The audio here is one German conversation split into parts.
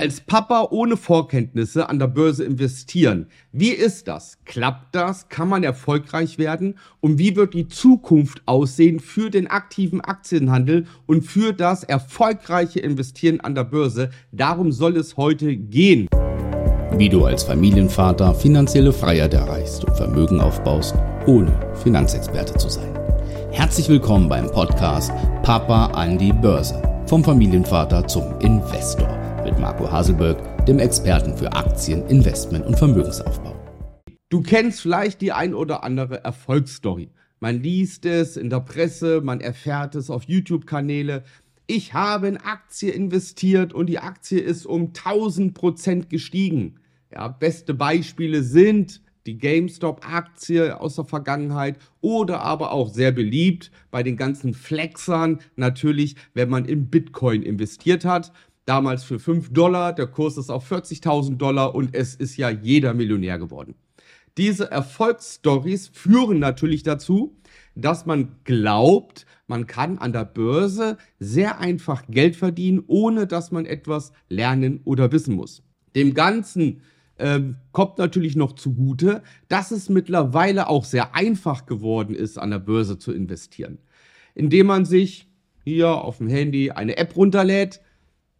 als Papa ohne Vorkenntnisse an der Börse investieren. Wie ist das? Klappt das? Kann man erfolgreich werden? Und wie wird die Zukunft aussehen für den aktiven Aktienhandel und für das erfolgreiche Investieren an der Börse? Darum soll es heute gehen. Wie du als Familienvater finanzielle Freiheit erreichst und Vermögen aufbaust, ohne Finanzexperte zu sein. Herzlich willkommen beim Podcast Papa an die Börse. Vom Familienvater zum Investor Marco Haselberg, dem Experten für Aktien, Investment und Vermögensaufbau. Du kennst vielleicht die ein oder andere Erfolgsstory. Man liest es in der Presse, man erfährt es auf YouTube-Kanäle. Ich habe in Aktie investiert und die Aktie ist um 1000 Prozent gestiegen. Ja, beste Beispiele sind die GameStop-Aktie aus der Vergangenheit oder aber auch sehr beliebt bei den ganzen Flexern natürlich, wenn man in Bitcoin investiert hat damals für 5 Dollar, der Kurs ist auf 40.000 Dollar und es ist ja jeder Millionär geworden. Diese Erfolgsstories führen natürlich dazu, dass man glaubt, man kann an der Börse sehr einfach Geld verdienen, ohne dass man etwas lernen oder wissen muss. Dem Ganzen äh, kommt natürlich noch zugute, dass es mittlerweile auch sehr einfach geworden ist, an der Börse zu investieren. Indem man sich hier auf dem Handy eine App runterlädt,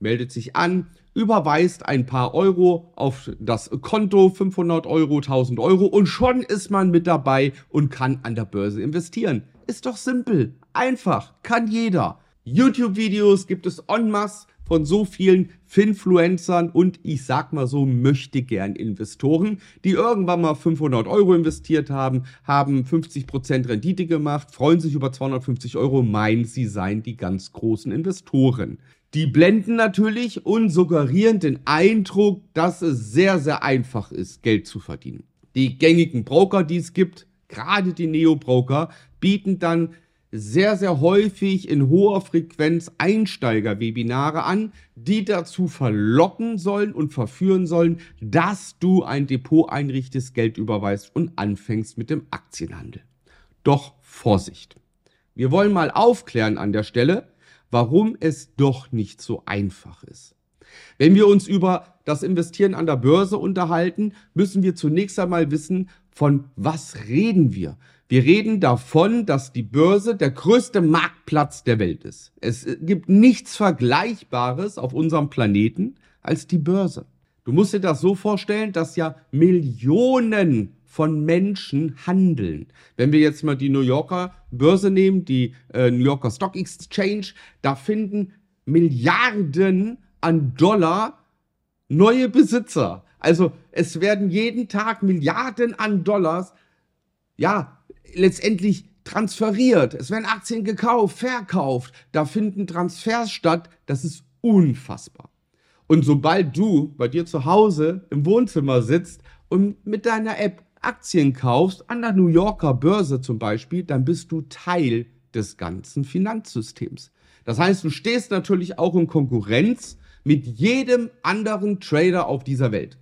meldet sich an, überweist ein paar Euro auf das Konto, 500 Euro, 1000 Euro und schon ist man mit dabei und kann an der Börse investieren. Ist doch simpel, einfach, kann jeder. YouTube-Videos gibt es en masse von so vielen Finfluencern und ich sag mal so möchte gern Investoren, die irgendwann mal 500 Euro investiert haben, haben 50% Rendite gemacht, freuen sich über 250 Euro, meinen sie seien die ganz großen Investoren. Die blenden natürlich und suggerieren den Eindruck, dass es sehr, sehr einfach ist, Geld zu verdienen. Die gängigen Broker, die es gibt, gerade die Neo-Broker, bieten dann sehr, sehr häufig in hoher Frequenz Einsteiger-Webinare an, die dazu verlocken sollen und verführen sollen, dass du ein Depot einrichtest, Geld überweist und anfängst mit dem Aktienhandel. Doch Vorsicht! Wir wollen mal aufklären an der Stelle, warum es doch nicht so einfach ist. Wenn wir uns über das Investieren an der Börse unterhalten, müssen wir zunächst einmal wissen, von was reden wir. Wir reden davon, dass die Börse der größte Marktplatz der Welt ist. Es gibt nichts Vergleichbares auf unserem Planeten als die Börse. Du musst dir das so vorstellen, dass ja Millionen von Menschen handeln. Wenn wir jetzt mal die New Yorker Börse nehmen, die äh, New Yorker Stock Exchange, da finden Milliarden an Dollar neue Besitzer. Also es werden jeden Tag Milliarden an Dollars, ja, letztendlich transferiert. Es werden Aktien gekauft, verkauft. Da finden Transfers statt. Das ist unfassbar. Und sobald du bei dir zu Hause im Wohnzimmer sitzt und mit deiner App Aktien kaufst, an der New Yorker Börse zum Beispiel, dann bist du Teil des ganzen Finanzsystems. Das heißt, du stehst natürlich auch in Konkurrenz mit jedem anderen Trader auf dieser Welt.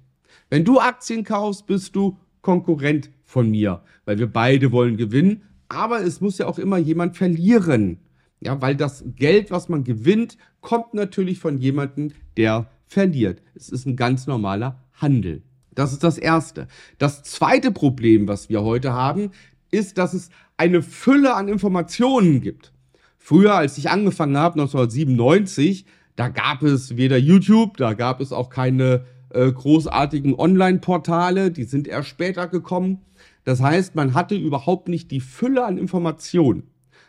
Wenn du Aktien kaufst, bist du Konkurrent von mir, weil wir beide wollen gewinnen, aber es muss ja auch immer jemand verlieren. Ja, weil das Geld, was man gewinnt, kommt natürlich von jemandem, der verliert. Es ist ein ganz normaler Handel. Das ist das Erste. Das zweite Problem, was wir heute haben, ist, dass es eine Fülle an Informationen gibt. Früher, als ich angefangen habe, 1997, da gab es weder YouTube, da gab es auch keine äh, großartigen Online-Portale, die sind erst später gekommen. Das heißt, man hatte überhaupt nicht die Fülle an Informationen.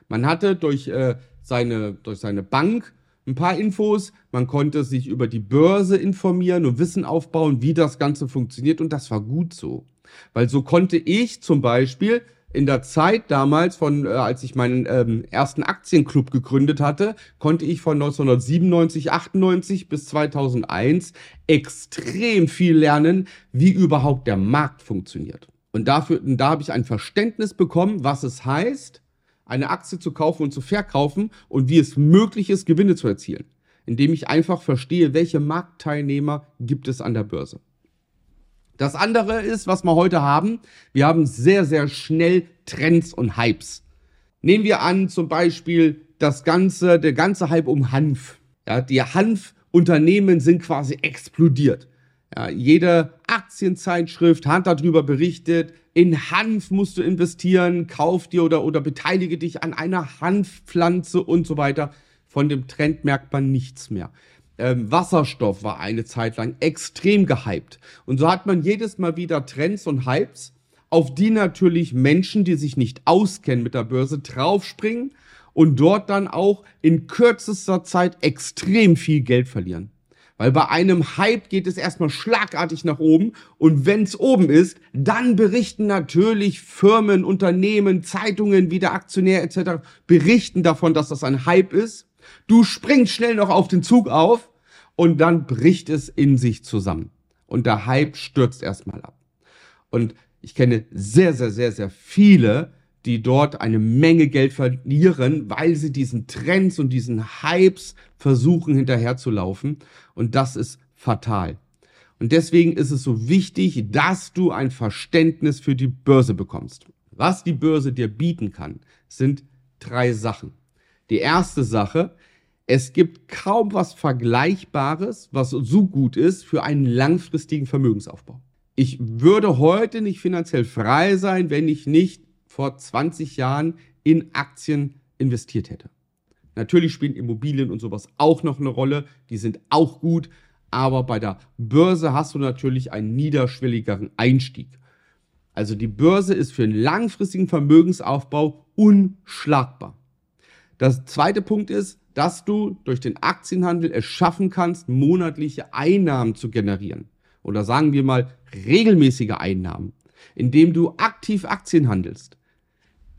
Man hatte durch, äh, seine, durch seine Bank ein paar Infos. Man konnte sich über die Börse informieren und Wissen aufbauen, wie das Ganze funktioniert. Und das war gut so. Weil so konnte ich zum Beispiel in der Zeit damals, von äh, als ich meinen ähm, ersten Aktienclub gegründet hatte, konnte ich von 1997, 98 bis 2001 extrem viel lernen, wie überhaupt der Markt funktioniert. Und dafür, und da habe ich ein Verständnis bekommen, was es heißt, eine Aktie zu kaufen und zu verkaufen und wie es möglich ist, Gewinne zu erzielen, indem ich einfach verstehe, welche Marktteilnehmer gibt es an der Börse. Das andere ist, was wir heute haben, wir haben sehr, sehr schnell Trends und Hypes. Nehmen wir an, zum Beispiel das ganze, der ganze Hype um Hanf. Ja, die Hanf Unternehmen sind quasi explodiert. Ja, jede Aktienzeitschrift hat darüber berichtet, in Hanf musst du investieren, kauf dir oder, oder beteilige dich an einer Hanfpflanze und so weiter. Von dem Trend merkt man nichts mehr. Ähm, Wasserstoff war eine Zeit lang extrem gehypt. Und so hat man jedes Mal wieder Trends und Hypes, auf die natürlich Menschen, die sich nicht auskennen mit der Börse, draufspringen und dort dann auch in kürzester Zeit extrem viel Geld verlieren. Weil bei einem Hype geht es erstmal schlagartig nach oben und wenn es oben ist, dann berichten natürlich Firmen, Unternehmen, Zeitungen, wie der Aktionär etc. berichten davon, dass das ein Hype ist. Du springst schnell noch auf den Zug auf und dann bricht es in sich zusammen. Und der Hype stürzt erstmal ab. Und ich kenne sehr, sehr, sehr, sehr viele, die dort eine Menge Geld verlieren, weil sie diesen Trends und diesen Hypes versuchen hinterherzulaufen. Und das ist fatal. Und deswegen ist es so wichtig, dass du ein Verständnis für die Börse bekommst. Was die Börse dir bieten kann, sind drei Sachen. Die erste Sache, es gibt kaum was Vergleichbares, was so gut ist für einen langfristigen Vermögensaufbau. Ich würde heute nicht finanziell frei sein, wenn ich nicht vor 20 Jahren in Aktien investiert hätte. Natürlich spielen Immobilien und sowas auch noch eine Rolle, die sind auch gut, aber bei der Börse hast du natürlich einen niederschwelligeren Einstieg. Also die Börse ist für einen langfristigen Vermögensaufbau unschlagbar. Das zweite Punkt ist, dass du durch den Aktienhandel es schaffen kannst, monatliche Einnahmen zu generieren. Oder sagen wir mal regelmäßige Einnahmen, indem du aktiv Aktien handelst.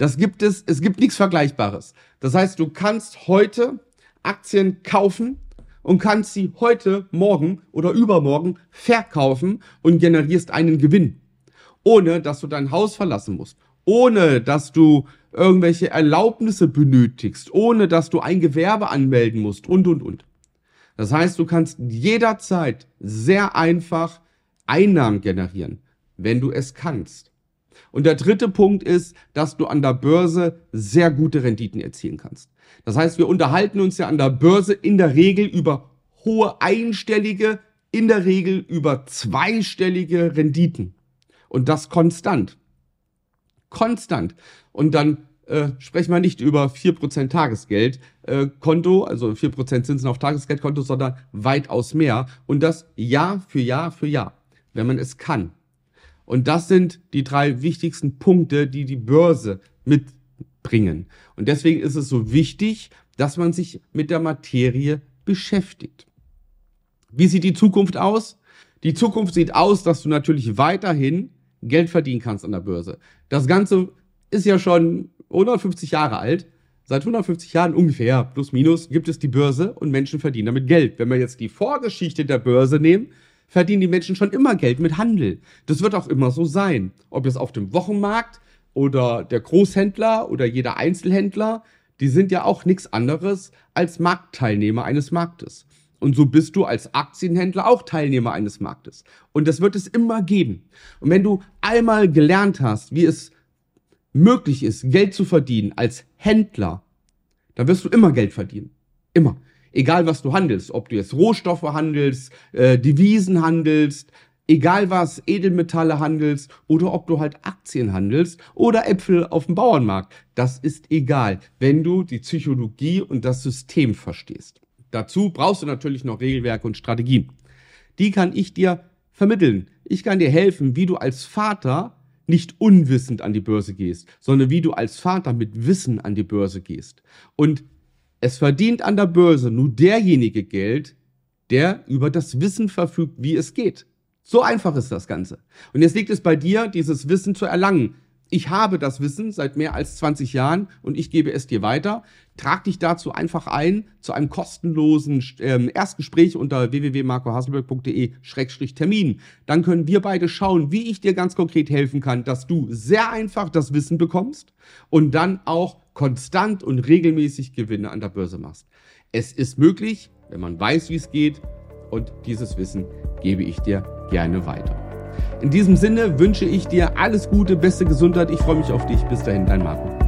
Das gibt es, es gibt nichts Vergleichbares. Das heißt, du kannst heute Aktien kaufen und kannst sie heute, morgen oder übermorgen verkaufen und generierst einen Gewinn. Ohne dass du dein Haus verlassen musst. Ohne dass du irgendwelche Erlaubnisse benötigst. Ohne dass du ein Gewerbe anmelden musst und, und, und. Das heißt, du kannst jederzeit sehr einfach Einnahmen generieren, wenn du es kannst. Und der dritte Punkt ist, dass du an der Börse sehr gute Renditen erzielen kannst. Das heißt, wir unterhalten uns ja an der Börse in der Regel über hohe einstellige, in der Regel über zweistellige Renditen. Und das konstant. Konstant. Und dann äh, sprechen wir nicht über 4% Tagesgeldkonto, äh, also 4% Zinsen auf Tagesgeldkonto, sondern weitaus mehr. Und das Jahr für Jahr für Jahr, wenn man es kann. Und das sind die drei wichtigsten Punkte, die die Börse mitbringen. Und deswegen ist es so wichtig, dass man sich mit der Materie beschäftigt. Wie sieht die Zukunft aus? Die Zukunft sieht aus, dass du natürlich weiterhin Geld verdienen kannst an der Börse. Das Ganze ist ja schon 150 Jahre alt. Seit 150 Jahren ungefähr, plus minus, gibt es die Börse und Menschen verdienen damit Geld. Wenn wir jetzt die Vorgeschichte der Börse nehmen, verdienen die Menschen schon immer Geld mit Handel. Das wird auch immer so sein. Ob es auf dem Wochenmarkt oder der Großhändler oder jeder Einzelhändler, die sind ja auch nichts anderes als Marktteilnehmer eines Marktes. Und so bist du als Aktienhändler auch Teilnehmer eines Marktes. Und das wird es immer geben. Und wenn du einmal gelernt hast, wie es möglich ist, Geld zu verdienen als Händler, dann wirst du immer Geld verdienen. Immer egal was du handelst, ob du jetzt Rohstoffe handelst, äh, Devisen handelst, egal was, Edelmetalle handelst oder ob du halt Aktien handelst oder Äpfel auf dem Bauernmarkt. Das ist egal, wenn du die Psychologie und das System verstehst. Dazu brauchst du natürlich noch Regelwerke und Strategien. Die kann ich dir vermitteln. Ich kann dir helfen, wie du als Vater nicht unwissend an die Börse gehst, sondern wie du als Vater mit Wissen an die Börse gehst. Und es verdient an der Börse nur derjenige Geld, der über das Wissen verfügt, wie es geht. So einfach ist das Ganze. Und jetzt liegt es bei dir, dieses Wissen zu erlangen. Ich habe das Wissen seit mehr als 20 Jahren und ich gebe es dir weiter. Trag dich dazu einfach ein zu einem kostenlosen ähm, Erstgespräch unter www.marcohaselberg.de-termin. Dann können wir beide schauen, wie ich dir ganz konkret helfen kann, dass du sehr einfach das Wissen bekommst und dann auch konstant und regelmäßig Gewinne an der Börse machst. Es ist möglich, wenn man weiß, wie es geht und dieses Wissen gebe ich dir gerne weiter. In diesem Sinne wünsche ich dir alles Gute, beste Gesundheit. Ich freue mich auf dich. Bis dahin, dein Marco.